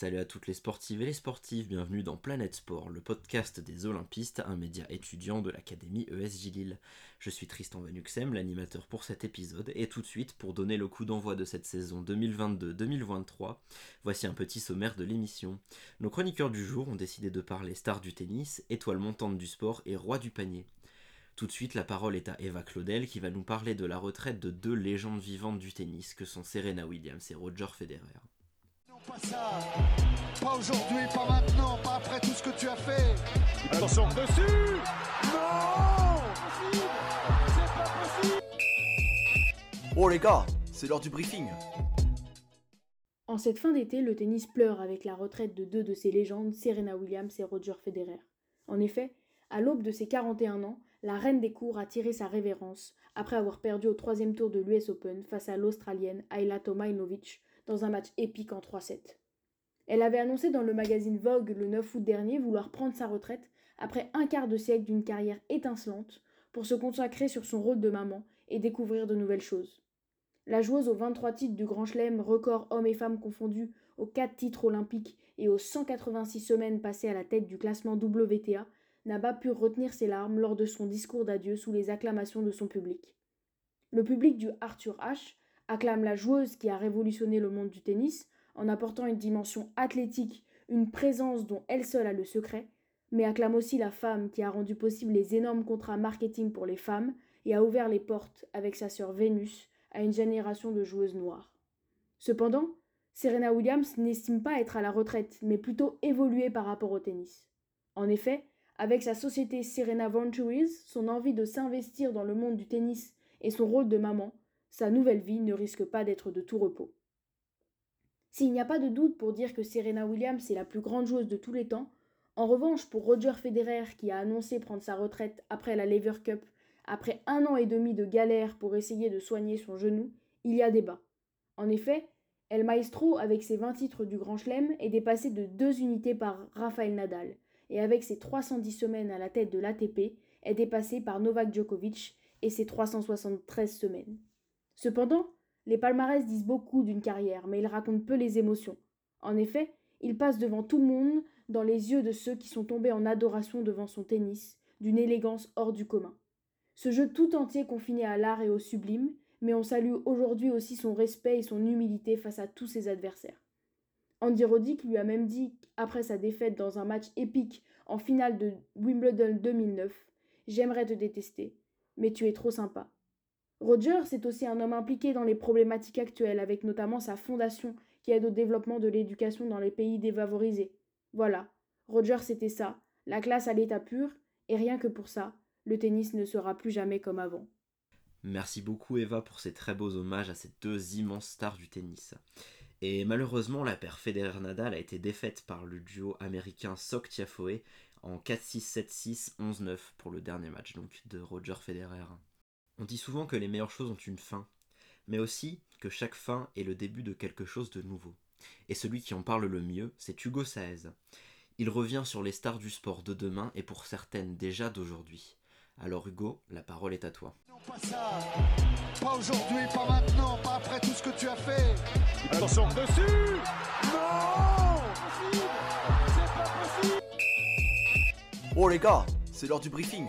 Salut à toutes les sportives et les sportifs, bienvenue dans Planète Sport, le podcast des Olympistes, un média étudiant de l'Académie ESJ Lille. Je suis Tristan Vanuxem, l'animateur pour cet épisode, et tout de suite, pour donner le coup d'envoi de cette saison 2022-2023, voici un petit sommaire de l'émission. Nos chroniqueurs du jour ont décidé de parler stars du tennis, étoiles montantes du sport et roi du panier. Tout de suite, la parole est à Eva Claudel qui va nous parler de la retraite de deux légendes vivantes du tennis que sont Serena Williams et Roger Federer. Pas ça, pas aujourd'hui, pas maintenant, pas après tout ce que tu as fait. Attention dessus Non C'est pas possible Oh les gars, c'est l'heure du briefing. En cette fin d'été, le tennis pleure avec la retraite de deux de ses légendes, Serena Williams et Roger Federer. En effet, à l'aube de ses 41 ans, la reine des cours a tiré sa révérence après avoir perdu au troisième tour de l'US Open face à l'Australienne Ayla Tomailovic un match épique en 3-7. Elle avait annoncé dans le magazine Vogue le 9 août dernier vouloir prendre sa retraite après un quart de siècle d'une carrière étincelante pour se consacrer sur son rôle de maman et découvrir de nouvelles choses. La joueuse aux 23 titres du Grand Chelem, record hommes et femmes confondus, aux 4 titres olympiques et aux 186 semaines passées à la tête du classement WTA, n'a pas pu retenir ses larmes lors de son discours d'adieu sous les acclamations de son public. Le public du Arthur H acclame la joueuse qui a révolutionné le monde du tennis en apportant une dimension athlétique, une présence dont elle seule a le secret, mais acclame aussi la femme qui a rendu possible les énormes contrats marketing pour les femmes et a ouvert les portes avec sa sœur Vénus à une génération de joueuses noires. Cependant, Serena Williams n'estime pas être à la retraite, mais plutôt évoluer par rapport au tennis. En effet, avec sa société Serena Ventures, son envie de s'investir dans le monde du tennis et son rôle de maman, sa nouvelle vie ne risque pas d'être de tout repos. S'il n'y a pas de doute pour dire que Serena Williams est la plus grande joueuse de tous les temps, en revanche pour Roger Federer qui a annoncé prendre sa retraite après la Lever Cup, après un an et demi de galère pour essayer de soigner son genou, il y a débat. En effet, El Maestro, avec ses 20 titres du Grand Chelem, est dépassé de deux unités par Rafael Nadal, et avec ses 310 semaines à la tête de l'ATP, est dépassé par Novak Djokovic et ses 373 semaines. Cependant, les palmarès disent beaucoup d'une carrière, mais ils racontent peu les émotions. En effet, il passe devant tout le monde, dans les yeux de ceux qui sont tombés en adoration devant son tennis, d'une élégance hors du commun. Ce jeu tout entier confiné à l'art et au sublime, mais on salue aujourd'hui aussi son respect et son humilité face à tous ses adversaires. Andy Roddick lui a même dit, après sa défaite dans un match épique en finale de Wimbledon 2009, J'aimerais te détester, mais tu es trop sympa. Roger, c'est aussi un homme impliqué dans les problématiques actuelles, avec notamment sa fondation qui aide au développement de l'éducation dans les pays défavorisés. Voilà, Roger c'était ça, la classe à l'état pur, et rien que pour ça, le tennis ne sera plus jamais comme avant. Merci beaucoup Eva pour ces très beaux hommages à ces deux immenses stars du tennis. Et malheureusement, la paire Federer-Nadal a été défaite par le duo américain Sok Tiafoe en 4-6, 7-6, 11-9 pour le dernier match donc de Roger Federer. On dit souvent que les meilleures choses ont une fin, mais aussi que chaque fin est le début de quelque chose de nouveau. Et celui qui en parle le mieux, c'est Hugo Saez. Il revient sur les stars du sport de demain et pour certaines déjà d'aujourd'hui. Alors Hugo, la parole est à toi. Non, pas ça Pas aujourd'hui, pas maintenant, pas après tout ce que tu as fait Attention dessus Non C'est pas possible Oh les gars, c'est l'heure du briefing.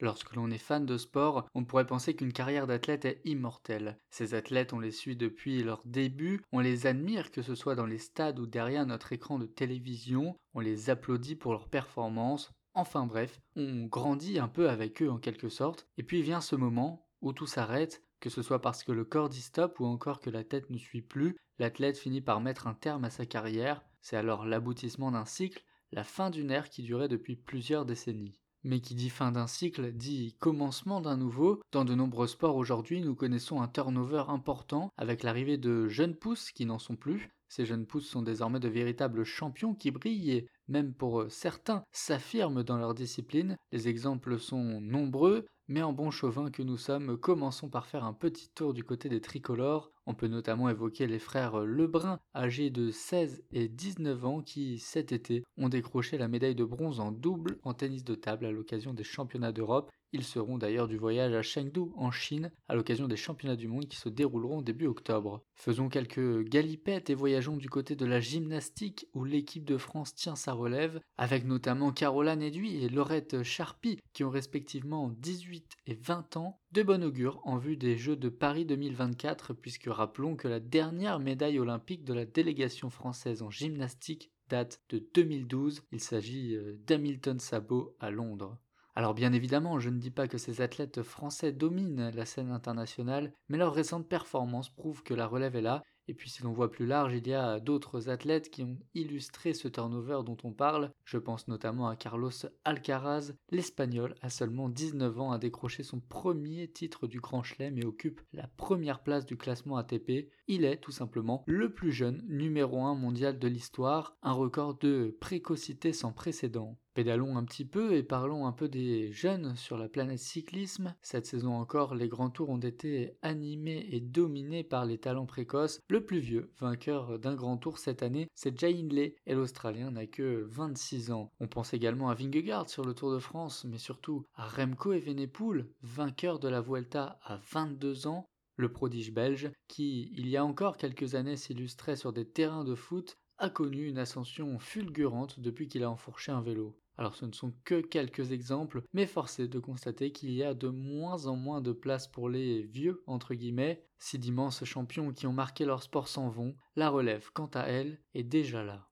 Lorsque l'on est fan de sport, on pourrait penser qu'une carrière d'athlète est immortelle. Ces athlètes, on les suit depuis leur début, on les admire que ce soit dans les stades ou derrière notre écran de télévision, on les applaudit pour leur performance, enfin bref, on grandit un peu avec eux en quelque sorte, et puis vient ce moment où tout s'arrête, que ce soit parce que le corps dit stop ou encore que la tête ne suit plus, l'athlète finit par mettre un terme à sa carrière, c'est alors l'aboutissement d'un cycle, la fin d'une ère qui durait depuis plusieurs décennies. Mais qui dit fin d'un cycle dit commencement d'un nouveau. Dans de nombreux sports aujourd'hui, nous connaissons un turnover important avec l'arrivée de jeunes pousses qui n'en sont plus. Ces jeunes pousses sont désormais de véritables champions qui brillent et, même pour certains, s'affirment dans leur discipline. Les exemples sont nombreux, mais en bon chauvin que nous sommes, commençons par faire un petit tour du côté des tricolores. On peut notamment évoquer les frères Lebrun, âgés de 16 et 19 ans, qui cet été ont décroché la médaille de bronze en double en tennis de table à l'occasion des championnats d'Europe ils seront d'ailleurs du voyage à Chengdu en Chine à l'occasion des championnats du monde qui se dérouleront début octobre. Faisons quelques galipettes et voyageons du côté de la gymnastique où l'équipe de France tient sa relève avec notamment Caroline Eduy et Laurette Charpy qui ont respectivement 18 et 20 ans de bon augure en vue des Jeux de Paris 2024 puisque rappelons que la dernière médaille olympique de la délégation française en gymnastique date de 2012, il s'agit euh, d'Hamilton Sabot à Londres. Alors bien évidemment, je ne dis pas que ces athlètes français dominent la scène internationale, mais leurs récentes performances prouvent que la relève est là et puis si l'on voit plus large, il y a d'autres athlètes qui ont illustré ce turnover dont on parle. Je pense notamment à Carlos Alcaraz, l'Espagnol, à seulement 19 ans, a décroché son premier titre du Grand Chelem et occupe la première place du classement ATP. Il est tout simplement le plus jeune numéro 1 mondial de l'histoire, un record de précocité sans précédent. Pédalons un petit peu et parlons un peu des jeunes sur la planète cyclisme. Cette saison encore, les grands tours ont été animés et dominés par les talents précoces. Le plus vieux vainqueur d'un grand tour cette année, c'est Jay Hindley et l'Australien n'a que 26 ans. On pense également à Vingegaard sur le Tour de France, mais surtout à Remco Evenepoel, vainqueur de la Vuelta à 22 ans le prodige belge, qui, il y a encore quelques années, s'illustrait sur des terrains de foot, a connu une ascension fulgurante depuis qu'il a enfourché un vélo. Alors ce ne sont que quelques exemples, mais force est de constater qu'il y a de moins en moins de place pour les vieux, entre guillemets. Si d'immenses champions qui ont marqué leur sport s'en vont, la relève, quant à elle, est déjà là.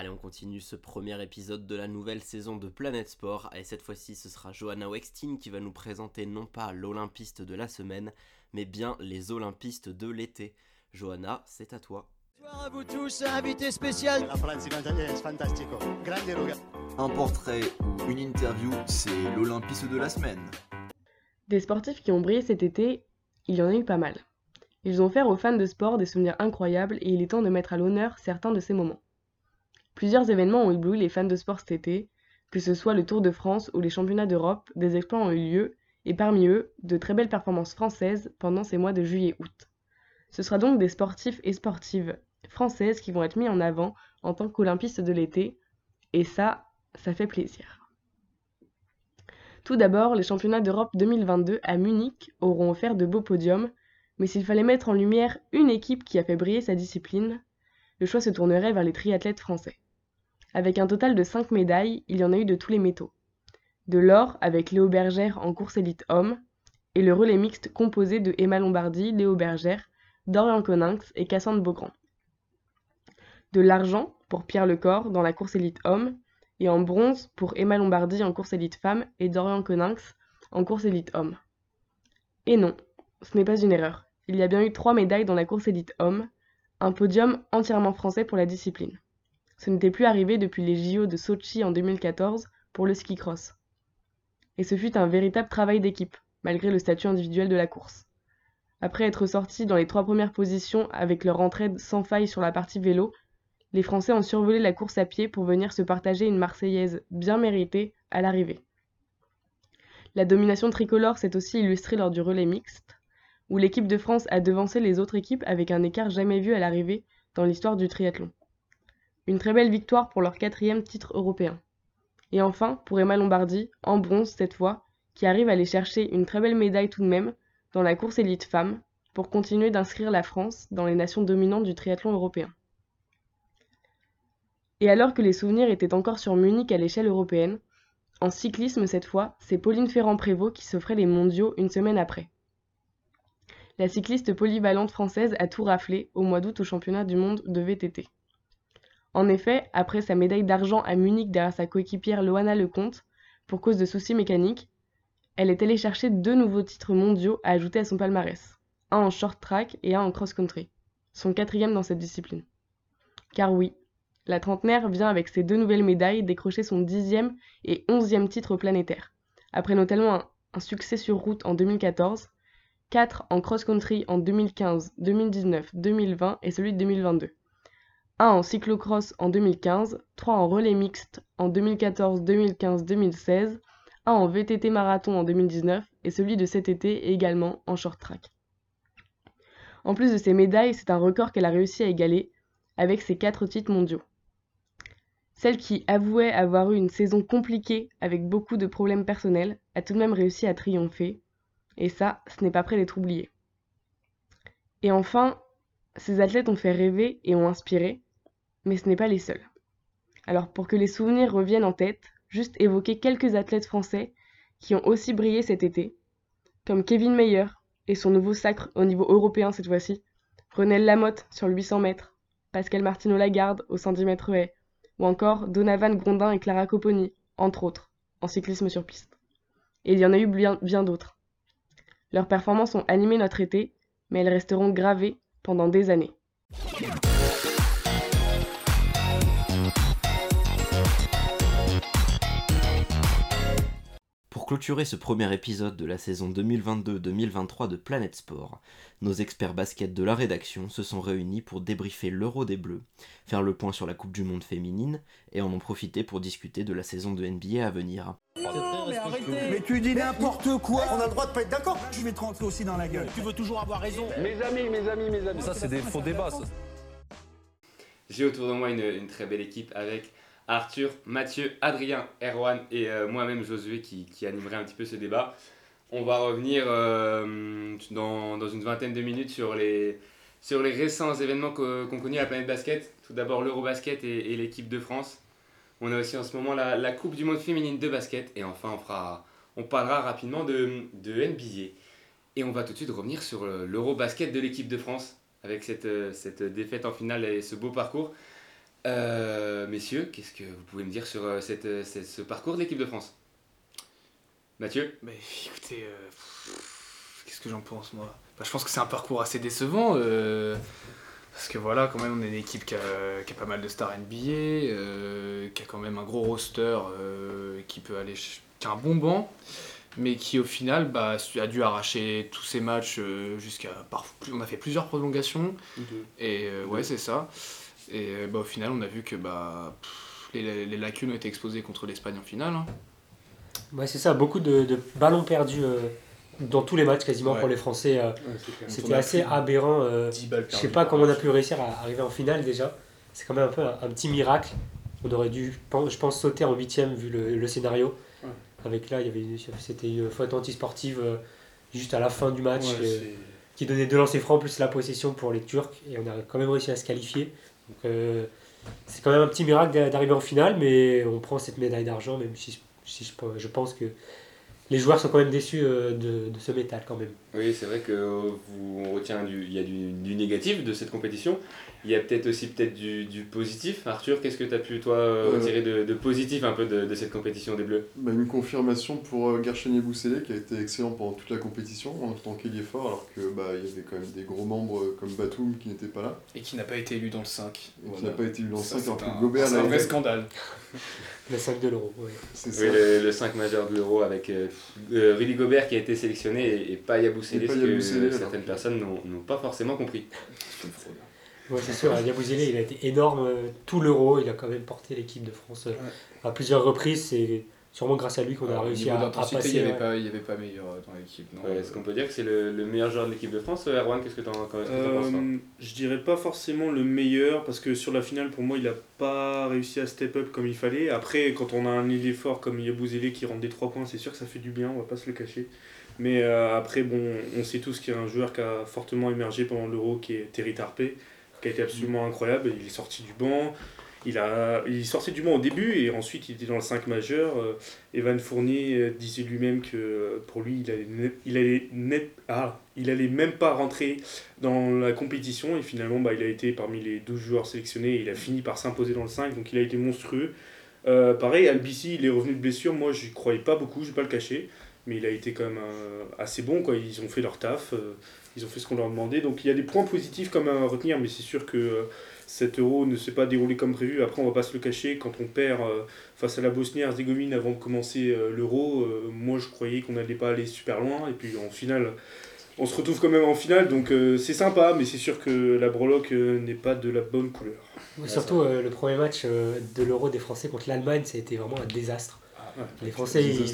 Allez, on continue ce premier épisode de la nouvelle saison de Planète Sport. Et cette fois-ci, ce sera Johanna Wextin qui va nous présenter non pas l'Olympiste de la semaine, mais bien les Olympistes de l'été. Johanna, c'est à toi. Bonsoir à vous tous, invité spécial. Un portrait ou une interview, c'est l'Olympiste de la semaine. Des sportifs qui ont brillé cet été, il y en a eu pas mal. Ils ont offert aux fans de sport des souvenirs incroyables et il est temps de mettre à l'honneur certains de ces moments. Plusieurs événements ont ébloui les fans de sport cet été, que ce soit le Tour de France ou les championnats d'Europe, des exploits ont eu lieu et parmi eux, de très belles performances françaises pendant ces mois de juillet-août. Ce sera donc des sportifs et sportives françaises qui vont être mis en avant en tant qu'olympistes de l'été, et ça, ça fait plaisir. Tout d'abord, les championnats d'Europe 2022 à Munich auront offert de beaux podiums, mais s'il fallait mettre en lumière une équipe qui a fait briller sa discipline, le choix se tournerait vers les triathlètes français. Avec un total de 5 médailles, il y en a eu de tous les métaux de l'or avec Léo Bergère en course élite homme, et le relais mixte composé de Emma Lombardi, Léo Bergère, Dorian Coninx et Cassandre Beaugrand. De l'argent pour Pierre Lecor dans la course élite homme, et en bronze pour Emma Lombardi en course élite femme et Dorian Coninx en course élite homme. Et non, ce n'est pas une erreur. Il y a bien eu trois médailles dans la course élite homme, un podium entièrement français pour la discipline. Ce n'était plus arrivé depuis les JO de Sochi en 2014 pour le ski cross et ce fut un véritable travail d'équipe, malgré le statut individuel de la course. Après être sortis dans les trois premières positions avec leur entraide sans faille sur la partie vélo, les Français ont survolé la course à pied pour venir se partager une Marseillaise bien méritée à l'arrivée. La domination tricolore s'est aussi illustrée lors du relais mixte, où l'équipe de France a devancé les autres équipes avec un écart jamais vu à l'arrivée dans l'histoire du triathlon. Une très belle victoire pour leur quatrième titre européen. Et enfin, pour Emma Lombardi, en bronze cette fois, qui arrive à aller chercher une très belle médaille tout de même dans la course élite femme, pour continuer d'inscrire la France dans les nations dominantes du triathlon européen. Et alors que les souvenirs étaient encore sur Munich à l'échelle européenne, en cyclisme cette fois, c'est Pauline Ferrand-Prévot qui s'offrait les mondiaux une semaine après. La cycliste polyvalente française a tout raflé au mois d'août au championnat du monde de VTT. En effet, après sa médaille d'argent à Munich derrière sa coéquipière Loana Lecomte, pour cause de soucis mécaniques, elle est allée chercher deux nouveaux titres mondiaux à ajouter à son palmarès, un en short track et un en cross-country, son quatrième dans cette discipline. Car oui, la trentenaire vient avec ses deux nouvelles médailles décrocher son dixième et onzième titre planétaire, après notamment un, un succès sur route en 2014, quatre en cross-country en 2015, 2019, 2020 et celui de 2022 1 en cyclocross en 2015, 3 en relais mixte en 2014, 2015, 2016, 1 en VTT marathon en 2019 et celui de cet été également en short track. En plus de ces médailles, c'est un record qu'elle a réussi à égaler avec ses 4 titres mondiaux. Celle qui avouait avoir eu une saison compliquée avec beaucoup de problèmes personnels a tout de même réussi à triompher, et ça, ce n'est pas près d'être oublié. Et enfin, ces athlètes ont fait rêver et ont inspiré, mais ce n'est pas les seuls. Alors pour que les souvenirs reviennent en tête, juste évoquer quelques athlètes français qui ont aussi brillé cet été, comme Kevin Meyer et son nouveau sacre au niveau européen cette fois-ci, Renelle Lamotte sur le 800 mètres, Pascal Martino Lagarde au 110 mètres haies, ou encore Donovan Grondin et Clara Copponi, entre autres, en cyclisme sur piste. Et il y en a eu bien d'autres. Leurs performances ont animé notre été, mais elles resteront gravées pendant des années. Clôturer ce premier épisode de la saison 2022-2023 de Planète Sport, nos experts basket de la rédaction se sont réunis pour débriefer l'Euro des Bleus, faire le point sur la Coupe du Monde féminine et en en profiter pour discuter de la saison de NBA à venir. mais arrêtez Mais tu dis n'importe quoi On a le droit de pas être d'accord Je vais te rentrer aussi dans la gueule. Tu veux toujours avoir raison. Mes amis, mes amis, mes amis. Ça, c'est des faux débats, ça. J'ai autour de moi une, une très belle équipe avec Arthur, Mathieu, Adrien, Erwan et euh, moi-même Josué qui, qui un petit peu ce débat. On va revenir euh, dans, dans une vingtaine de minutes sur les, sur les récents événements qu'ont qu'ont connus la planète basket. Tout d'abord l'Eurobasket et, et l'équipe de France. On a aussi en ce moment la, la Coupe du Monde féminine de basket. Et enfin, on, fera, on parlera rapidement de, de NBA. Et on va tout de suite revenir sur le- l'Eurobasket de l'équipe de France avec cette, euh, cette défaite en finale et ce beau parcours. Euh, messieurs, qu'est-ce que vous pouvez me dire sur euh, cette, euh, cette- ce parcours de l'équipe de France? Mathieu? Mais écoutez, euh, qu'est-ce que j'en pense moi? Bah, Je pense que c'est un parcours assez décevant. euh, parce que voilà, quand même, on est une équipe qui a, qui a pas mal de stars NBA, euh, qui a quand même un gros roster, euh, qui peut aller, qui a un bon banc, mais qui au final bah, a dû arracher tous ses matchs euh, jusqu'à. On a fait plusieurs prolongations, et euh, ouais, c'est ça. Et euh, bah, au final, on a vu que bah, pff, les, les lacunes ont été exposées contre l'Espagne en finale. hein. Ouais, c'est ça, beaucoup de, de ballons perdus euh, dans tous les matchs quasiment Ouais. pour les Français. euh. C'était assez aberrant. euh, 10 balles je sais pas comment on a pu réussir à arriver en finale déjà. C'est quand même un peu un, un petit miracle. On aurait dû, je pense, sauter en huitième vu le, le scénario. Ouais. Avec là, il y avait une- c'était une faute antisportive juste à la fin du match qui donnait deux lancers francs plus la possession pour les Turcs et on a quand même réussi à se qualifier. Donc euh, c'est quand même un petit miracle d'a- d'arriver en finale, mais on prend cette médaille d'argent, même si, je, pense que les joueurs sont quand même déçus euh, de, ce métal quand même. Oui, c'est vrai que euh, on retient du, il y a du négatif de cette compétition. Il y a peut-être aussi peut-être du, du positif. Arthur, qu'est-ce que tu as pu toi Euh, retirer de, de positif un peu de, de cette compétition des Bleus? Bah, une confirmation pour euh, Boussélé qui a été excellent pendant toute la compétition en tant qu'ailier fort alors que bah, il y avait quand même des gros membres euh, comme Batum qui n'étaient pas là Et qui n'a pas été élu dans le 5. et qui n'a pas été élu dans le Ça, 5 alors c'est que un- Gobert c'est un vrai scandale. Le 5 de l'euro, oui. C'est Oui, ça. le, le 5 majeur de l'Euro avec euh, euh, Rudy Gobert qui a été sélectionné et, et Et pas ce que certaines personnes n'ont n'ont pas forcément compris. C'est une fraude. Ouais, c'est sûr, Yabouzélé, il a été énorme euh, tout l'euro. Il a quand même porté l'équipe de France euh, à plusieurs reprises. C'est sûrement grâce à lui qu'on a réussi à, à passer. il n'y avait, ouais. pas- il y avait pas meilleur euh, dans l'équipe. Ouais, Est-ce qu'on peut dire que c'est le, le meilleur joueur de l'équipe de France Erwan, qu'est-ce que tu en qu'est-ce que t'en penses je dirais pas forcément le meilleur parce que sur la finale pour moi il a pas réussi à step up comme il fallait. Après quand on a un ailier fort comme Yabouzélé qui rentre des trois points c'est sûr que ça fait du bien, on va pas se le cacher. Mais euh, après bon on sait tous qu'il y a un joueur qui a fortement émergé pendant l'Euro qui est Terry Tarpey qui a été absolument incroyable. Il est sorti du banc. Il, a, il du banc au début et ensuite il était dans le 5 majeur. Euh, Evan Fournier euh, disait lui-même que euh, pour lui, il allait, net- il, allait net, ah, il allait même pas rentrer dans la compétition et finalement bah, il a été parmi les 12 joueurs sélectionnés et il a fini par s'imposer dans le 5 donc il a été monstrueux. Pareil, Albici, il est revenu de blessure. Moi, je croyais pas beaucoup, je vais pas le cacher, mais il a été quand même assez bon. Quoi. Ils ont fait leur taf, ils ont fait ce qu'on leur demandait. Donc il y a des points positifs quand même à retenir, mais c'est sûr que euh, cet euro ne s'est pas déroulé comme prévu. Après, on va pas se le cacher, quand on perd euh, face à la Bosnie-Herzégovine avant de commencer euh, l'euro, moi je croyais qu'on n'allait pas aller super loin. Et puis en finale, on se retrouve quand même en finale, donc c'est sympa, mais c'est sûr que la breloque n'est pas de la bonne couleur. Surtout euh, le premier match de l'Euro des Français contre l'Allemagne, ça a été vraiment un désastre. ouais. les Français, ils,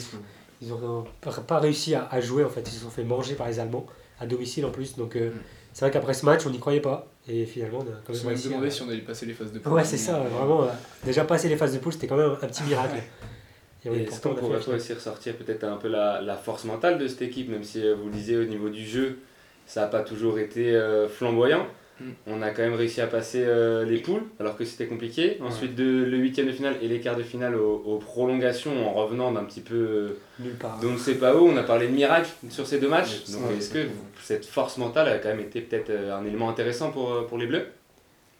ils ont pas- pas réussi à, à jouer en fait, ils se sont fait manger par les Allemands, à domicile en plus. Donc euh, c'est vrai qu'après ce match, on n'y croyait pas. Et finalement, on a quand On même se même réussi. demandé si on allait passer les phases de poule. Ouais, c'est ça, vraiment. euh, déjà passer les phases de poule, c'était quand même un petit miracle. Et, oui, Et pourtant, pourtant, on on pourrait aussi ressortir peut-être un peu la, la force mentale de cette équipe, même si euh, vous le disiez au niveau du jeu, ça n'a pas toujours été euh, flamboyant. Mm. On a quand même réussi à passer euh, les poules, alors que c'était compliqué. Ensuite, de, le huitième de finale et les quarts de finale aux, aux prolongations, en revenant d'un petit peu euh, nulle part. d'on ne sait pas où. On a parlé de miracle sur ces deux matchs. Ouais, Donc, est-ce que cette force mentale a quand même été peut-être euh, un élément intéressant pour, pour les Bleus?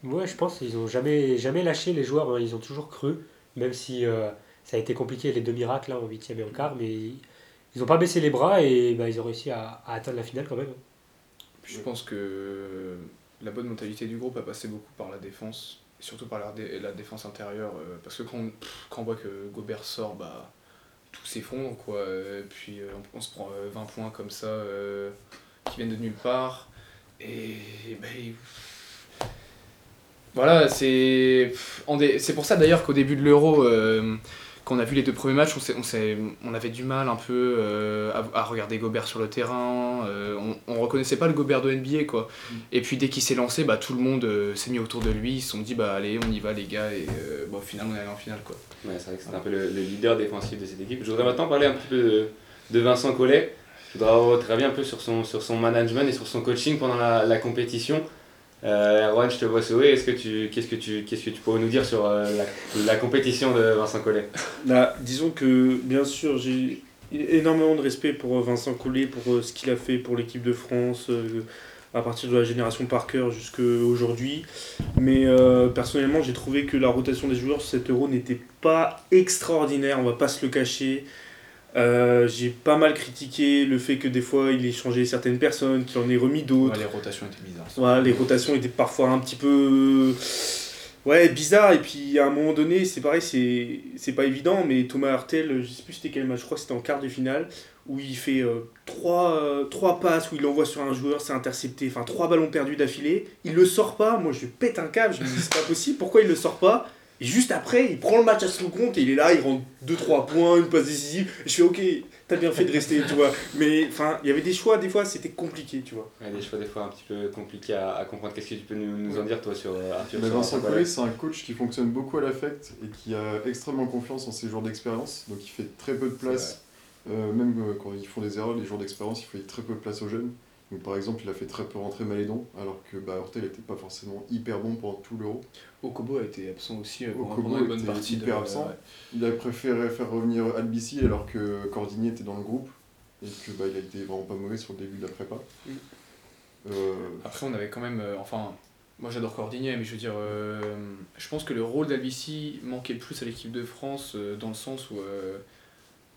Ouais, je pense qu'ils ont jamais, jamais lâché les joueurs, hein, ils ont toujours cru, même si euh, ça a été compliqué les deux miracles là, en huitième et en quart, mais ils n'ont pas baissé les bras et bah, ils ont réussi à, à atteindre la finale quand même. Puis je pense que la bonne mentalité du groupe a passé beaucoup par la défense, surtout par la, la défense intérieure, euh, parce que quand on, voit que Gobert sort, bah, tout s'effondre, quoi. Et puis euh, on, se prend euh, 20 points comme ça, euh, qui viennent de nulle part, et il- voilà, c'est pour ça d'ailleurs qu'au début de l'Euro, euh, quand on a vu les deux premiers matchs, on, s'est- on, on avait du mal un peu euh, à, à regarder Gobert sur le terrain. euh, on, on reconnaissait pas le Gobert de NBA, quoi. Et puis dès qu'il s'est lancé, bah, tout le monde euh, s'est mis autour de lui. Ils se sont dit, bah allez, on y va, les gars. Et bon, au final, on est allé en finale, quoi. Ouais, c'est vrai que c'est un peu le, le leader défensif de cette équipe. Je voudrais maintenant parler un petit peu de, de Vincent Collet. Je voudrais avoir votre avis un peu sur son, sur son management et sur son coaching pendant la, la compétition. Euh, je te vois sourire. Est-ce que tu, qu'est-ce que tu, qu'est-ce que tu pourrais nous dire sur euh, la, compétition de Vincent Collet? Là, disons que, bien sûr, j'ai énormément de respect pour euh, Vincent Collet, pour euh, ce qu'il a fait pour l'équipe de France, à partir de la génération Parker jusqu'à aujourd'hui. Mais personnellement, j'ai trouvé que la rotation des joueurs sur cet euro n'était pas extraordinaire, on va pas se le cacher. Euh, j'ai pas mal critiqué le fait que des fois il ait changé certaines personnes, qu'il en ait remis d'autres. Ouais, les rotations étaient bizarres. Voilà, les rotations étaient parfois un petit peu ouais bizarres. Et puis à un moment donné c'est pareil c'est c'est pas évident mais Thomas Hartel je sais plus c'était quel match je crois que c'était en quart de finale où il fait euh, trois, euh, trois passes où il envoie sur un joueur c'est intercepté. Enfin trois ballons perdus d'affilée. Il le sort pas. Moi je pète un câble. Je me dis c'est pas possible. Pourquoi il le sort pas? Et juste après il prend le match à son compte et il est là il rentre 2-3 points une passe décisive et je fais ok t'as bien fait de rester tu vois mais enfin il y avait des choix des fois c'était compliqué tu vois Il y a des choix des fois un petit peu compliqués à, à comprendre. Qu'est-ce que tu peux nous, nous en dire toi sur euh, Arthur Vincent Collet, c'est un coach qui fonctionne beaucoup à l'affect et qui a extrêmement confiance en ses joueurs d'expérience. Donc il fait très peu de place, euh, même euh, quand ils font des erreurs, les joueurs d'expérience, il fait très peu de place aux jeunes. Donc par exemple, il a fait très peu rentrer Malédon, alors que bah, Hurtel n'était pas forcément hyper bon pendant tout l'euro. Okobo a été absent aussi euh, pendant, Okobo une bonne était partie. hyper de, absent. ouais. Il a préféré faire revenir Albici alors que Cordigny était dans le groupe et que bah, il a été vraiment pas mauvais sur le début de la prépa. Mm. Euh, Après, on avait quand même. euh, enfin, moi j'adore Cordigné, mais je veux dire, euh, je pense que le rôle d'Albici manquait plus à l'équipe de France dans le sens où.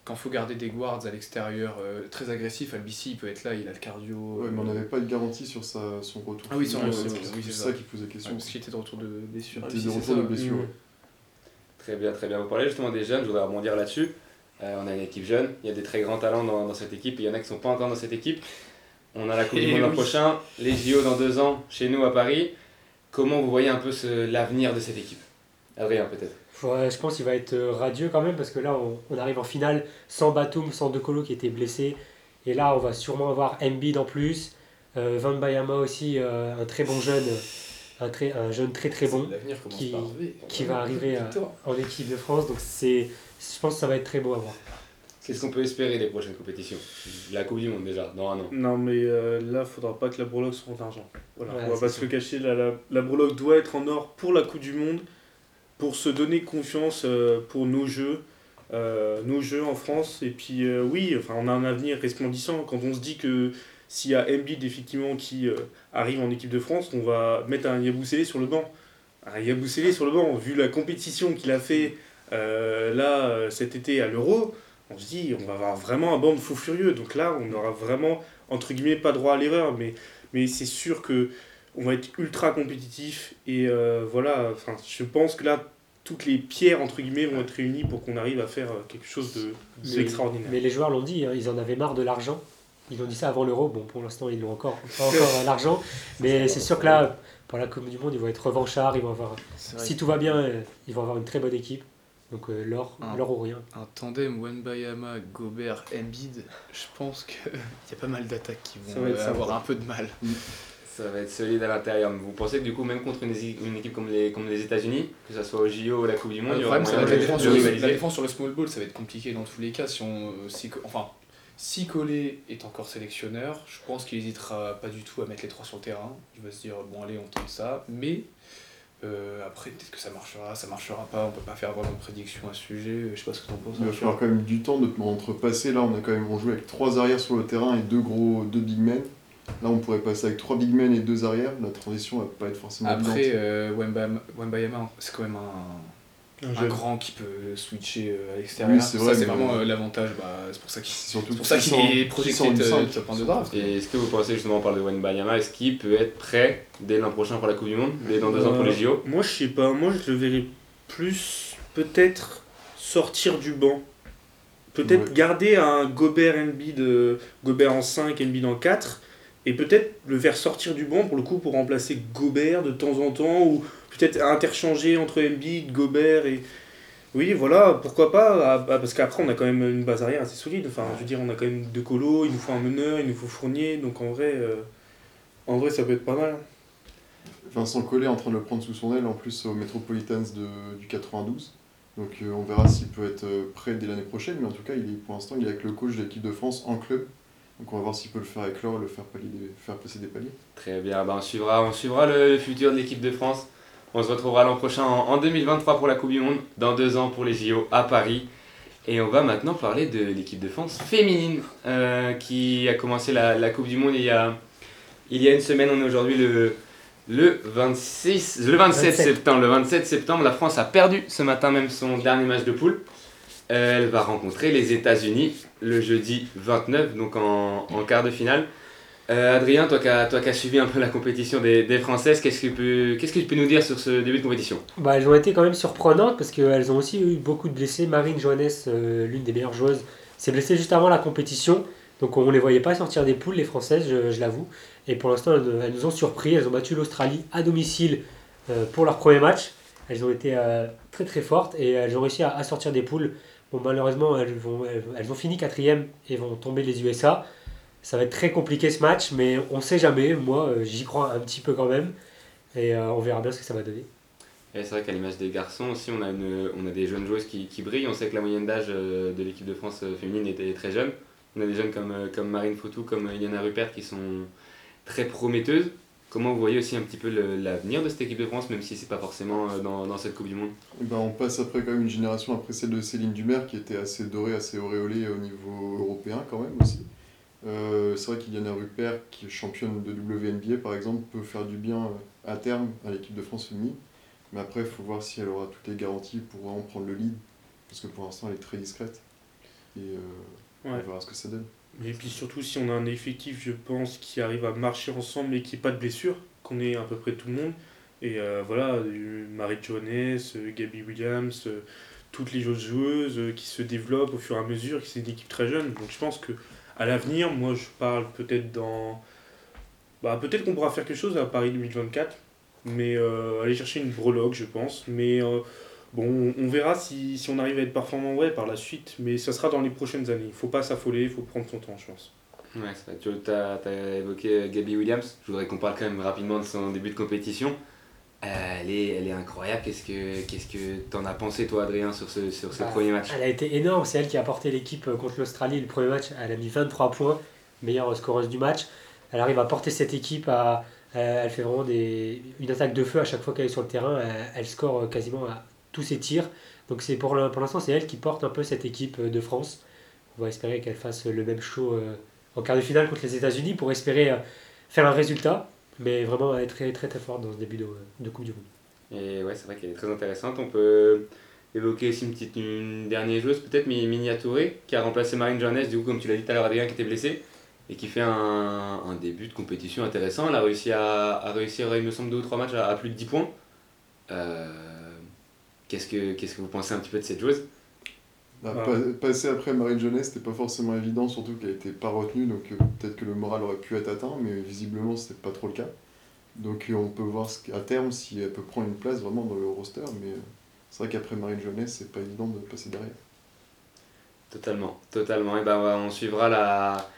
Quand faut garder des guards à l'extérieur euh, très agressifs, Albici il peut être là, il a le cardio. ouais, mais on euh, n'avait pas de garantie sur sa, son retour. Ah oui, c'est oui, ça ça. qui posait question. Ouais, parce qu'il était de retour de blessure. Il était de retour de blessure. ouais. Très bien, très bien. Vous parlez justement des jeunes, je voudrais rebondir là-dessus. Euh, on a une équipe jeune, il y a des très grands talents dans, dans cette équipe, et il y en a qui ne sont pas encore dans cette équipe. On a la Coupe du Monde l'an oui. prochain, les JO dans deux ans, chez nous à Paris. Comment vous voyez un peu l'avenir de cette équipe? Adrien, peut-être je pense qu'il va être euh, radieux quand même parce que là on, on arrive en finale sans Batum, sans De Colo qui était blessé. Et là on va sûrement avoir Embiid en plus, euh, Van Bayama aussi, euh, un très bon jeune, un, très, un jeune très très bon qui, qui va arriver euh, en équipe de France. Donc c'est, je pense que ça va être très beau à voir. Qu'est-ce qu'on peut espérer des prochaines compétitions La Coupe du Monde déjà, dans un an. Non, mais euh, là, faudra pas que la breloque soit en argent. Voilà, Ouais, on va pas ça. se le cacher. La, la, la breloque doit être en or pour la Coupe du Monde, pour se donner confiance euh, pour nos jeux, euh, nos jeux en France. Et puis, euh, oui, enfin, on a un avenir resplendissant. Quand on se dit que s'il y a Embiid, effectivement, qui arrive en équipe de France, on va mettre un Yabusele sur le banc. Un Yabusele sur le banc, vu la compétition qu'il a fait là, cet été à l'Euro on se dit on va avoir vraiment un banc de fous furieux. Donc là, on aura vraiment, entre guillemets, pas droit à l'erreur, mais, mais c'est sûr que on va être ultra compétitif. Et euh, voilà, enfin, je pense que là, toutes les pierres, entre guillemets, vont être réunies pour qu'on arrive à faire euh, quelque chose de- Mais, d'extraordinaire. mais les joueurs l'ont dit, hein, ils en avaient marre de l'argent. ils ont dit ça avant l'Euro. Bon, pour l'instant, ils n'ont encore, pas encore euh, l'argent. Mais c'est sûr que là, pour la Coupe du Monde, ils vont être revanchards. Ils vont avoir, si tout va bien, ils vont avoir une très bonne équipe. Donc euh, l'or, l'or ou rien. Un tandem Wenbayama, Gobert, Embiid, je pense qu'il y a pas mal d'attaques qui Ça vont va être euh, sympa. avoir un peu de mal. Ça va être solide à l'intérieur. Vous pensez que du coup, même contre une, équipe comme les, comme les États-Unis, que ce soit au JO ou la Coupe du Monde, Le il y aura problème, moyen la de, défense, de sur le, rivaliser la défense sur le small ball, ça va être compliqué dans tous les cas. Si on, euh, si, enfin, si Collet est encore sélectionneur, je pense qu'il n'hésitera pas du tout à mettre les trois sur le terrain. Il va se dire, bon allez, on tente ça. Mais euh, après, peut-être que ça marchera, ça marchera pas. On peut pas faire vraiment de prédiction à ce sujet. Je sais pas ce que tu en penses. Il va falloir quand même du temps de entrepasser. Là, on a quand même on joue avec trois arrières sur le terrain et deux gros deux big men. Là, on pourrait passer avec trois big men et deux arrières. La transition va pas être forcément Après, euh, Wembayama, c'est quand même un, Un grand qui peut switcher euh, à l'extérieur. Oui, c'est ça, c'est vraiment euh, l'avantage. Bah, c'est pour ça qu'il C'est surtout c'est pour ça qu'il qu'il est projeté top 1 de draft. Et est-ce que vous pensez justement, on parle de Wenbayama, est-ce qu'il peut être prêt dès l'an prochain pour la Coupe du Monde, dès dans deux ans pour les JO Moi, je sais pas. Moi, je le verrais plus peut-être sortir du banc. Peut-être Ouais. garder un Gobert Embiid, euh, Gobert en 5, Embiid en 4. Et peut-être le faire sortir du banc pour le coup pour remplacer Gobert de temps en temps. Ou peut-être interchanger entre Embiid, Gobert et. Oui, voilà, pourquoi pas. ah, bah, parce qu'après, on a quand même une base arrière assez solide. Enfin, je veux dire, on a quand même deux colos, il nous faut un meneur, il nous faut Fournier. Donc en vrai, euh, en vrai ça peut être pas mal. Vincent Collet est en train de le prendre sous son aile, en plus au Metropolitans de, du 92. Donc euh, on verra s'il peut être euh, prêt dès l'année prochaine, mais en tout cas, il est, pour l'instant, il est avec le coach de l'équipe de France en club. Donc on va voir s'il peut le faire avec l'or et le faire, palier faire passer des paliers. Très bien, bah on, suivra, on suivra le futur de l'équipe de France. On se retrouvera l'an prochain en, en 2023 pour la Coupe du Monde, dans deux ans pour les JO à Paris. Et on va maintenant parler de l'équipe de France féminine euh, qui a commencé la, la Coupe du Monde il y a, il y a une semaine. On est aujourd'hui le, le, 26, le 27, 27. septembre. Le 27 septembre, la France a perdu ce matin même son dernier match de poule. Euh, Elle va rencontrer les États-Unis le jeudi 29, donc en, quart de finale. Euh, Adrien, toi qui as, suivi un peu la compétition des, des Françaises, qu'est-ce que, qu'est-ce que tu peux nous dire sur ce début de compétition? Bah, elles ont été quand même surprenantes parce qu'elles ont aussi eu beaucoup de blessés. Marine Johannes, euh, l'une des meilleures joueuses, s'est blessée juste avant la compétition. Donc on ne les voyait pas sortir des poules, les Françaises, je, l'avoue. Et pour l'instant, elles, nous ont surpris. Elles ont battu l'Australie à domicile euh, pour leur premier match. Elles ont été euh, très très fortes et elles ont réussi à sortir des poules. Bon, malheureusement, elles, vont, elles, elles ont fini quatrième et vont tomber les USA. Ça va être très compliqué ce match, mais on sait jamais. Moi, euh, j'y crois un petit peu quand même. Et euh, on verra bien ce que ça va donner. Et c'est vrai qu'à l'image des garçons aussi, on a, une, on a des jeunes joueuses qui, brillent. On sait que la moyenne d'âge euh, de l'équipe de France féminine était très jeune. On a des jeunes comme, comme Marine Fautou, comme Yana Rupert qui sont très prometteuses. Comment vous voyez aussi un petit peu l'avenir de cette équipe de France, même si c'est pas forcément euh, dans, dans cette Coupe du Monde? Et ben, on passe après quand même une génération après celle de Céline Dumer qui était assez dorée, assez auréolée au niveau européen quand même aussi. Euh, c'est vrai qu'Iliana Rupert, qui est championne de WNBA par exemple, peut faire du bien euh, à terme à l'équipe de France féminine. Mais après, il faut voir si elle aura toutes les garanties pour vraiment prendre le lead. Parce que pour l'instant, elle est très discrète. Et euh, Ouais. on verra ce que ça donne. Et puis surtout, si on a un effectif, je pense, qui arrive à marcher ensemble et qui n'y ait pas de blessure, qu'on ait à peu près tout le monde. Et euh, voilà, euh, Marie Johannes, euh, Gabby Williams, toutes les autres joueuses qui se développent au fur et à mesure, qui c'est une équipe très jeune. Donc je pense que à l'avenir, moi je parle peut-être dans. Bah, peut-être qu'on pourra faire quelque chose à Paris 2024, mais euh, aller chercher une breloque, je pense. Mais euh, bon, on, verra si, si on arrive à être performant ouais, par la suite, mais ça sera dans les prochaines années. Il faut pas s'affoler, il faut prendre son temps, je pense. Ouais, c'est vrai. Tu as, évoqué Gabby Williams. Je voudrais qu'on parle quand même rapidement de son début de compétition. Euh, elle, est, elle est incroyable. Qu'est-ce que qu'est-ce que t'en as pensé, toi, Adrien, sur ce, sur ce Bah, premier match? Elle a été énorme, c'est elle qui a porté l'équipe euh, contre l'Australie le premier match. Elle a mis 23 points, meilleure scoreuse du match. Elle arrive à porter cette équipe, à, euh, elle fait vraiment des, une attaque de feu à chaque fois qu'elle est sur le terrain. Elle, elle score euh, quasiment à tous ses tirs. Donc c'est pour l'instant, c'est elle qui porte un peu cette équipe euh, de France. On va espérer qu'elle fasse le même show euh, en quart de finale contre les États-Unis pour espérer euh, faire un résultat. Mais vraiment, elle est très très très forte dans ce début de, Coupe du Monde. Et ouais, c'est vrai qu'elle est très intéressante. On peut évoquer aussi une petite une dernière joueuse, peut-être Mi- Minia qui a remplacé Marine Johannes, du coup, comme tu l'as dit tout à l'heure, Adrien, qui était blessé, et qui fait un, début de compétition intéressant. Elle a réussi à, à réussir, il me semble, deux ou trois matchs à, à plus de 10 points. Euh, qu'est-ce, que, qu'est-ce que vous pensez un petit peu de cette joueuse Bah, Ah. pa- passer après Marine Jeunesse, c'était pas forcément évident, surtout qu'elle était pas retenue, donc euh, peut-être que le moral aurait pu être atteint, mais visiblement c'était pas trop le cas. Donc euh, on peut voir ce qu'à terme si elle peut prendre une place vraiment dans le roster, mais euh, c'est vrai qu'après Marine Jeunesse, c'est pas évident de passer derrière. Totalement, totalement. Et ben on suivra la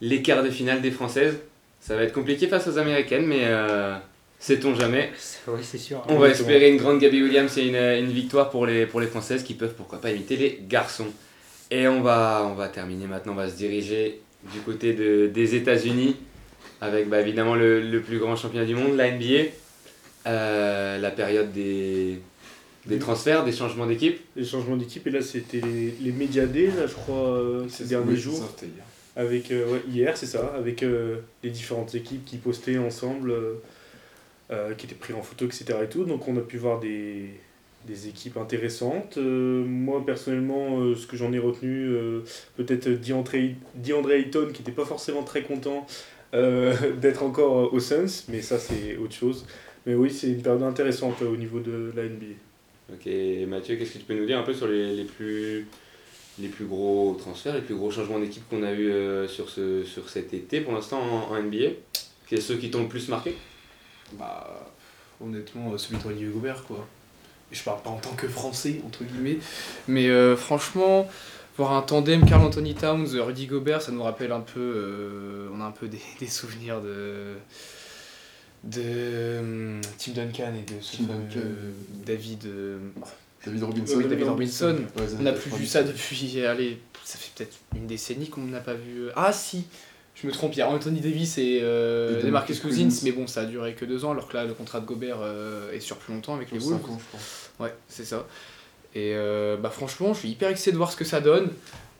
les quarts de finale des Françaises. Ça va être compliqué face aux Américaines, mais euh, sait-on jamais. Oui, c'est sûr. On va espérer une grande Gabby Williams et une, une victoire pour les, pour les Françaises qui peuvent pourquoi pas imiter les garçons. Et on va, on va terminer maintenant, on va se diriger du côté de, des États-Unis avec bah, évidemment le, le plus grand championnat du monde, la NBA. Euh, la période des, des transferts, des changements d'équipe. Les changements d'équipe, et là c'était les, les Media Day, là, je crois, euh, ces derniers oui, jours. Avec, euh, ouais, hier, c'est ça, avec euh, les différentes équipes qui postaient ensemble, euh, qui étaient pris en photo, etc. Et tout. Donc on a pu voir des, des équipes intéressantes. Euh, moi personnellement, euh, ce que j'en ai retenu, peut-être DeAndre, Ayton qui n'était pas forcément très content d'être encore aux Suns, mais ça c'est autre chose. Mais oui, c'est une période intéressante au niveau de la NBA. Ok, Mathieu, qu'est-ce que tu peux nous dire un peu sur les, les plus, les plus gros transferts, les plus gros changements d'équipe qu'on a eu sur, ce, sur cet été pour l'instant en NBA Quels sont ceux qui t'ont le plus marqué? Bah, honnêtement, euh, celui de Rudy Gobert, quoi. Et je parle pas en tant que français, entre guillemets. Mais euh, franchement, voir un tandem Carl Anthony Towns, Rudy Gobert, ça nous rappelle un peu. euh, on a un peu des, des souvenirs de. de euh, Tim Duncan et de ce Tim fameux Duncan. David. euh, David Robinson. Ouais, David Robinson. Ouais, on n'a plus 90. vu ça depuis. Allez, ça fait peut-être une décennie qu'on n'a pas vu. Ah si je me trompe, il y a Anthony Davis et, euh, Et Demarcus Cousins, Cousins. mais bon, ça a duré que deux ans, alors que là, le contrat de Gobert euh, est sur plus longtemps avec les Wolves. ans, je. Ouais, c'est ça. Et euh, bah, franchement, je suis hyper excité de voir ce que ça donne.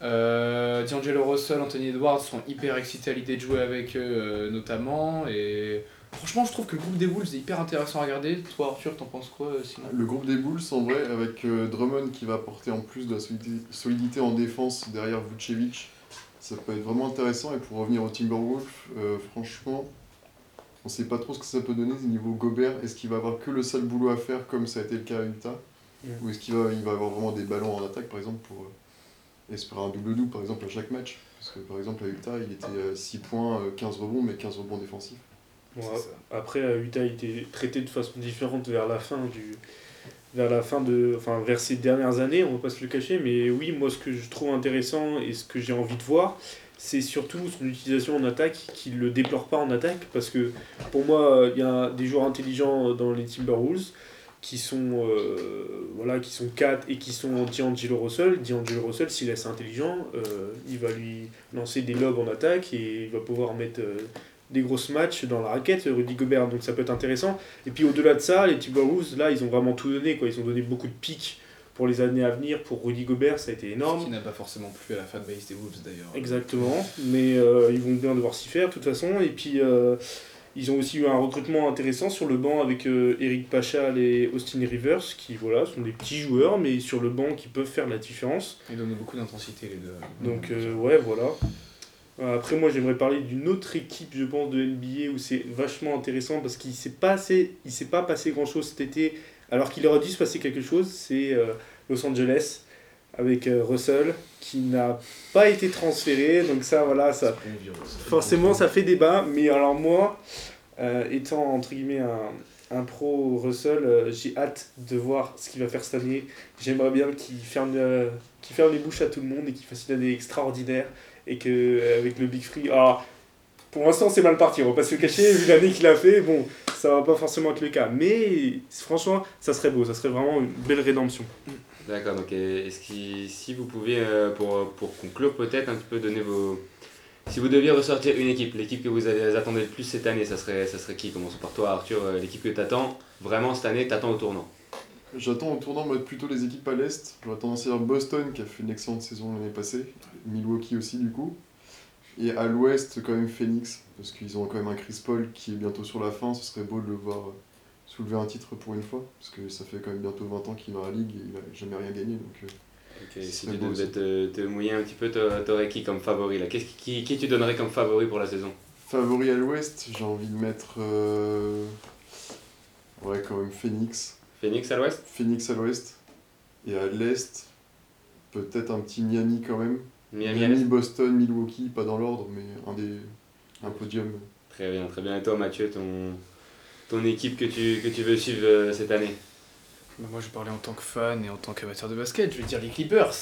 Euh, D'Angelo Russell, Anthony Edwards sont hyper excités à l'idée de jouer avec eux, euh, notamment. Et franchement, je trouve que le groupe des Wolves est hyper intéressant à regarder. Toi, Arthur, t'en penses quoi sinon? Le groupe des Bulls, en vrai, avec euh, Drummond qui va apporter en plus de la solidi- solidité en défense derrière Vucevic, ça peut être vraiment intéressant. Et pour revenir au Timberwolves, euh, franchement, on sait pas trop ce que ça peut donner au niveau Gobert. Est-ce qu'il va avoir que le sale boulot à faire comme ça a été le cas à Utah? Ou est-ce qu'il va, il va avoir vraiment des ballons en attaque, par exemple, pour euh, espérer un double-double, par exemple, à chaque match? Parce que, par exemple, à Utah, il était à 6 points, euh, 15 rebonds, mais 15 rebonds défensifs. Bon, après, à Utah, il était traité de façon différente vers la fin du vers la fin de enfin vers ces dernières années on va pas se le cacher mais oui moi ce que je trouve intéressant et ce que j'ai envie de voir c'est surtout son utilisation en attaque qu'il le déplore pas en attaque parce que pour moi il y a des joueurs intelligents dans les Timberwolves qui sont euh, voilà qui sont 4 et qui sont D'Angelo Russell. D'Angelo Russell s'il est assez intelligent euh, il va lui lancer des lobes en attaque et il va pouvoir mettre euh, des grosses matchs dans la raquette, Rudy Gobert, donc ça peut être intéressant. Et puis au-delà de ça, les Timberwolves, là, ils ont vraiment tout donné, quoi. Ils ont donné beaucoup de pics pour les années à venir. Pour Rudy Gobert, ça a été Ce énorme. qui n'a pas forcément plu à la fanbase des Wolves d'ailleurs. Exactement, mais euh, ils vont bien devoir s'y faire de toute façon. Et puis euh, ils ont aussi eu un recrutement intéressant sur le banc avec euh, Eric Pachal et Austin Rivers, qui voilà, sont des petits joueurs, mais sur le banc qui peuvent faire la différence. Ils donnent beaucoup d'intensité les deux. Donc euh, ouais, voilà. Euh, Après moi j'aimerais parler d'une autre équipe je pense de NBA où c'est vachement intéressant parce qu'il s'est pas assez- il s'est pas passé grand chose cet été. Alors qu'il aurait dû se passer quelque chose c'est euh, Los Angeles avec euh, Russell qui n'a pas été transféré. Donc ça voilà ça forcément ça fait débat. Mais alors moi euh, étant entre guillemets un, un pro Russell j'ai hâte de voir ce qu'il va faire cette année. J'aimerais bien qu'il ferme, qu'il ferme les bouches à tout le monde et qu'il fasse une année extraordinaire et que euh, avec le Big Free ah pour l'instant c'est mal parti. On va pas se cacher vu l'année qu'il a fait bon ça va pas forcément être le cas. Mais franchement ça serait beau. Ça serait vraiment une belle rédemption. D'accord, donc est-ce que si vous pouviez, euh, pour, pour conclure peut-être, un petit peu donner vos... Si vous deviez ressortir une équipe, l'équipe que vous attendez le plus cette année, ça serait, ça serait qui? Commençons par toi Arthur, euh, l'équipe que t'attends, vraiment cette année, t'attends au tournant. J'attends au tournant plutôt les équipes à l'Est. J'aurais tendance à dire Boston qui a fait une excellente saison l'année passée. Milwaukee aussi du coup. Et à l'Ouest quand même Phoenix. Parce qu'ils ont quand même un Chris Paul qui est bientôt sur la fin. Ce serait beau de le voir euh, soulever un titre pour une fois. Parce que ça fait quand même bientôt 20 ans qu'il est dans la ligue et il a jamais rien gagné. Donc, euh, si tu devais te, te mouiller un petit peu, t'a- t'aurais qui comme favori là? Qu'est-ce qui, qui, qui tu donnerais comme favori pour la saison? Favori à l'Ouest, j'ai envie de mettre... euh, Ouais quand même Phoenix. Phoenix à l'Ouest Phoenix à l'Ouest. Et à l'Est, peut-être un petit Miami quand même. Miami, Boston, Milwaukee, pas dans l'ordre, mais un des un podium. Très bien, très bien. Et toi, Mathieu, ton, ton équipe que tu, que tu veux suivre euh, cette année Bah, moi, je parlais en tant que fan et en tant qu'amateur de basket. Je vais dire les Clippers.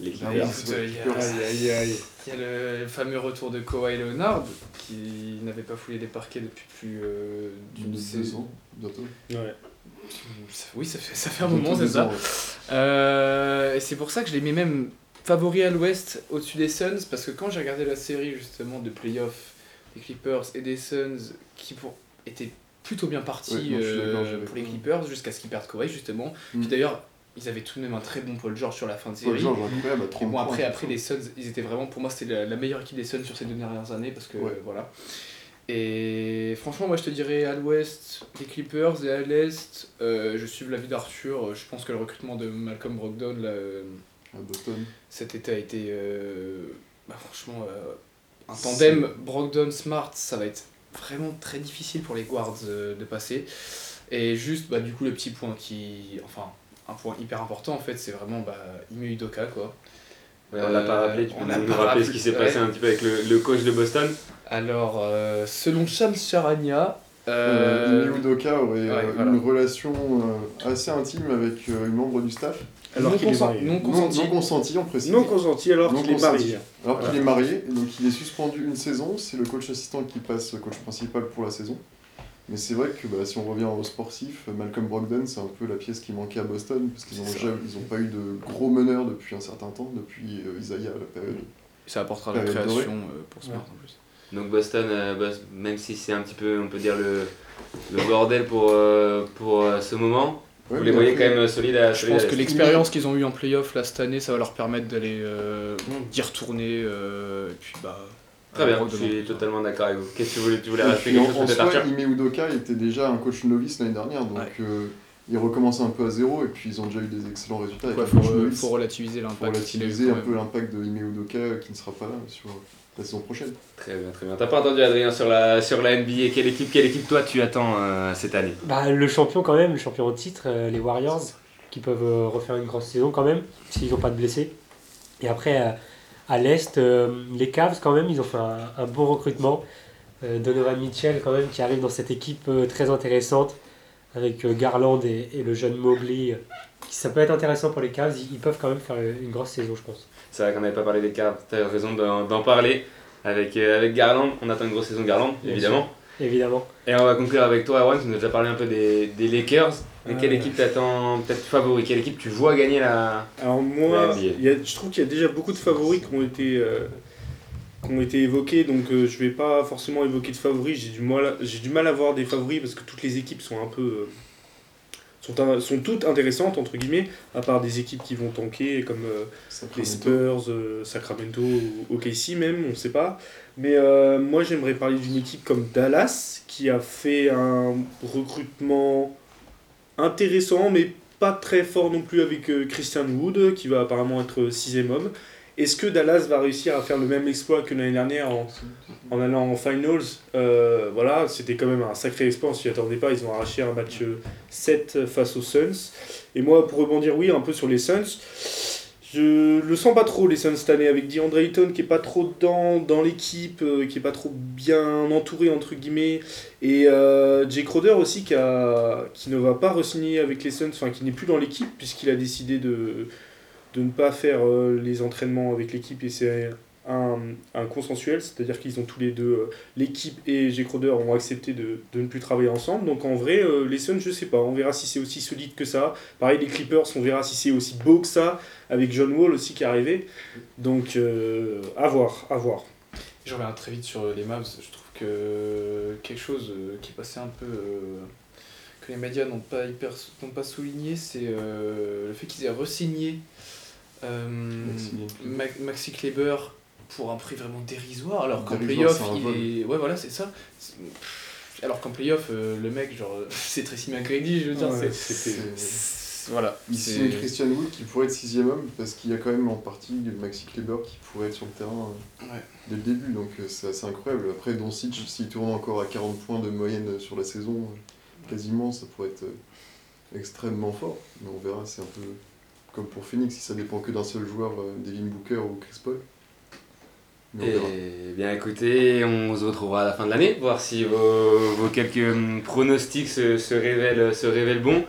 Les Clippers. il y a- Aïe, aïe, aïe. Il y a le fameux retour de Kawhi Leonard qui n'avait pas foulé des parquets depuis plus euh, d'une saison. ans, bientôt. Ouais. Oui, ça fait, ça fait un moment, c'est ça. Euh, et c'est pour ça que je les mets même favoris à l'ouest au-dessus des Suns, parce que quand j'ai regardé la série justement de playoffs des Clippers et des Suns, qui pour, étaient plutôt bien partis Ouais, non, euh, pour les Clippers, jusqu'à ce qu'ils perdent Kawhi justement. Mm. Puis d'ailleurs, ils avaient tout de même un très bon Paul George sur la fin de série. Paul George, incroyable, à Et 30 bon, après, après les Suns, ils étaient vraiment, pour moi, c'était la, la meilleure équipe des Suns sur ces deux dernières années, parce que Ouais. voilà. Et franchement, moi je te dirais à l'ouest, les Clippers, et à l'est, euh, je suis l'avis d'Arthur. Je pense que le recrutement de Malcolm Brogdon là, euh, À Boston. cet été a été euh, bah, franchement euh, un tandem Brogdon-Smart, ça va être vraiment très difficile pour les guards euh, de passer. Et juste, bah, du coup, le petit point qui. Enfin, un point hyper important en fait, c'est vraiment bah, Ime Udoka quoi. Ouais, on l'a pas rappelé, tu peux nous rappeler ce qui s'est ouais. passé un petit peu avec le, le coach de Boston Alors, euh, selon Shams Charania, Euh, euh, Ime Udoka aurait ouais, euh, voilà. une relation euh, assez intime avec euh, une membre du staff. Alors non, qu'il est consen- marié. non consenti. non consenti, on précise. Non consenti alors qu'il est marié. Alors qu'il Voilà. est marié, et donc il est suspendu une saison, c'est le coach assistant qui passe coach principal pour la saison. Mais c'est vrai que bah, si on revient au sportif, Malcolm Brogdon, c'est un peu la pièce qui manquait à Boston, parce qu'ils n'ont pas eu de gros meneurs depuis un certain temps, depuis euh, Isaiah, la période. Ça apportera la création dorée. euh, pour Smart en plus. Donc Boston, euh, même si c'est un petit peu, on peut dire, le, le bordel pour, euh, pour euh, ce moment, Ouais, vous les voyez quand même solides à Je pense à que l'expérience qu'ils ont eue en playoff là cette année, ça va leur permettre d'aller euh, d'y retourner. euh, et puis bah. Très bien, je suis totalement d'accord avec vous. Qu'est-ce que tu voulais, tu voulais Et rajouter quelque en, chose peut-être Ime Udoka était déjà un coach novice l'année dernière, donc Ouais. euh, il recommence un peu à zéro, et puis ils ont déjà eu des excellents résultats Ouais, un faut, relativiser l'impact relativiser un peu l'impact de Ime Udoka qui ne sera pas là sur la saison prochaine. Très bien, très bien. T'as pas entendu Adrien sur la, sur la NBA Quelle équipe, quelle équipe toi tu attends euh, cette année? Bah, le champion quand même, le champion en titre, euh, les Warriors, qui peuvent euh, refaire une grosse saison quand même, s'ils n'ont pas de blessés. Et après, euh, à l'Est, euh, les Cavs quand même, ils ont fait un, un bon recrutement. Euh, Donovan Mitchell quand même, qui arrive dans cette équipe euh, très intéressante, avec euh, Garland et, et le jeune Mobley. Ça peut être intéressant pour les Cavs, ils, peuvent quand même faire une grosse saison, je pense. C'est vrai qu'on n'avait pas parlé des Cavs, t'as raison d'en parler. Avec, euh, avec Garland, on attend une grosse saison Garland, Bien évidemment. Évidemment. Et on va conclure avec toi, Erwan, qui nous a déjà parlé un peu des, des Lakers. Et quelle Euh. équipe t'attends peut-être favori Quelle équipe tu vois gagner la. Alors moi, La NBA. il y a- je trouve qu'il y a déjà beaucoup de favoris qui ont été, euh, qui ont été évoqués, donc euh, je vais pas forcément évoquer de favoris. J'ai du mal, j'ai du mal à voir des favoris parce que toutes les équipes sont un peu, euh, sont, un- sont toutes intéressantes entre guillemets, à part des équipes qui vont tanker comme euh, les. Spurs, euh, Sacramento ou OKC même, on sait pas. Mais euh, moi j'aimerais parler d'une équipe comme Dallas qui a fait un recrutement intéressant mais pas très fort non plus avec Christian Wood qui va apparemment être sixième homme. Est-ce que Dallas va réussir à faire le même exploit que l'année dernière en, allant en finals Euh, Voilà, c'était quand même un sacré exploit, on s'y attendait pas, ils ont arraché un match euh, 7 face aux Suns. Et moi, pour rebondir, oui, un peu sur les Suns, je le sens pas trop les Suns cette année avec DeAndre Ayton qui est pas trop dans, dans l'équipe, euh, qui est pas trop bien entouré entre guillemets, et euh, Jay Crowder aussi qui, a, qui ne va pas re-signer avec les Suns, enfin qui n'est plus dans l'équipe puisqu'il a décidé de, de ne pas faire euh, les entraînements avec l'équipe et c'est un, un consensuel, c'est-à-dire qu'ils ont tous les deux, euh, l'équipe et Jay Crowder ont accepté de, de ne plus travailler ensemble. Donc en vrai, euh, les Suns, je sais pas, on verra si c'est aussi solide que ça. Pareil, les Clippers, on verra si c'est aussi beau que ça, avec John Wall aussi qui est arrivé. Donc à voir, à voir. Je reviens très vite sur les Mavs. Je trouve que quelque chose qui passé un peu. que les médias n'ont pas, pas souligné, c'est le fait qu'ils aient re-signé Maxi Ma- Maxi Kleber pour un prix vraiment dérisoire, alors qu'en playoff, il vol. est. Ouais, voilà, c'est ça. Alors qu'en playoff, euh, le mec, genre, c'est Tracy McGrady, je veux dire, Ouais, c'est. Voilà. Signe Christian Wood qui pourrait être sixième homme parce qu'il y a quand même en partie Maxi Kleber qui pourrait être sur le terrain euh, Ouais. dès le début donc euh, c'est assez incroyable. Après Doncic s'il tourne encore à 40 points de moyenne euh, sur la saison euh, quasiment ça pourrait être euh, extrêmement fort mais on verra c'est un peu comme pour Phoenix, si ça dépend que d'un seul joueur, euh, Devin Booker ou Chris Paul. Mais. Et bien écoutez, on se retrouvera à la fin de l'année, voir si vos, vos quelques hum, pronostics se, se révèlent, se révèlent bons.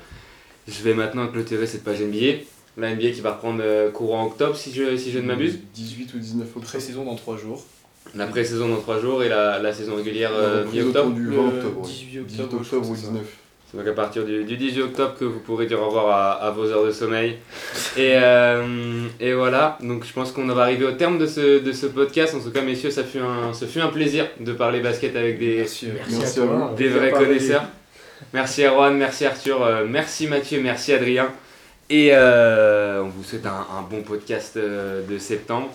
Je vais maintenant clôturer cette page NBA. La NBA qui va reprendre euh, courant octobre si je, si je ne m'abuse. 18 ou 19 octobre. Pré-saison dans 3 jours. La pré-saison dans 3 jours et la, la saison régulière euh, mi-octobre. 20 octobre. ouais. 18 18 octobre, octobre je ou crois que c'est ça. 19. C'est donc à partir du, du 18 octobre que vous pourrez dire au revoir à, à vos heures de sommeil. Et, euh, et voilà, donc je pense qu'on va arriver au terme de ce, de ce podcast. En tout cas, messieurs, ça fut un, ça fut un plaisir de parler basket avec des, Merci. euh, Merci toi. des vrais connaisseurs. Merci Erwan, merci Arthur, euh, merci Mathieu, merci Adrien. Et euh, on vous souhaite un, un bon podcast euh, de septembre.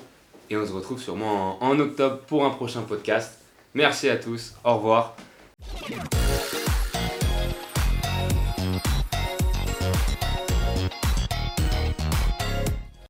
Et on se retrouve sûrement en, en octobre pour un prochain podcast. Merci à tous, au revoir.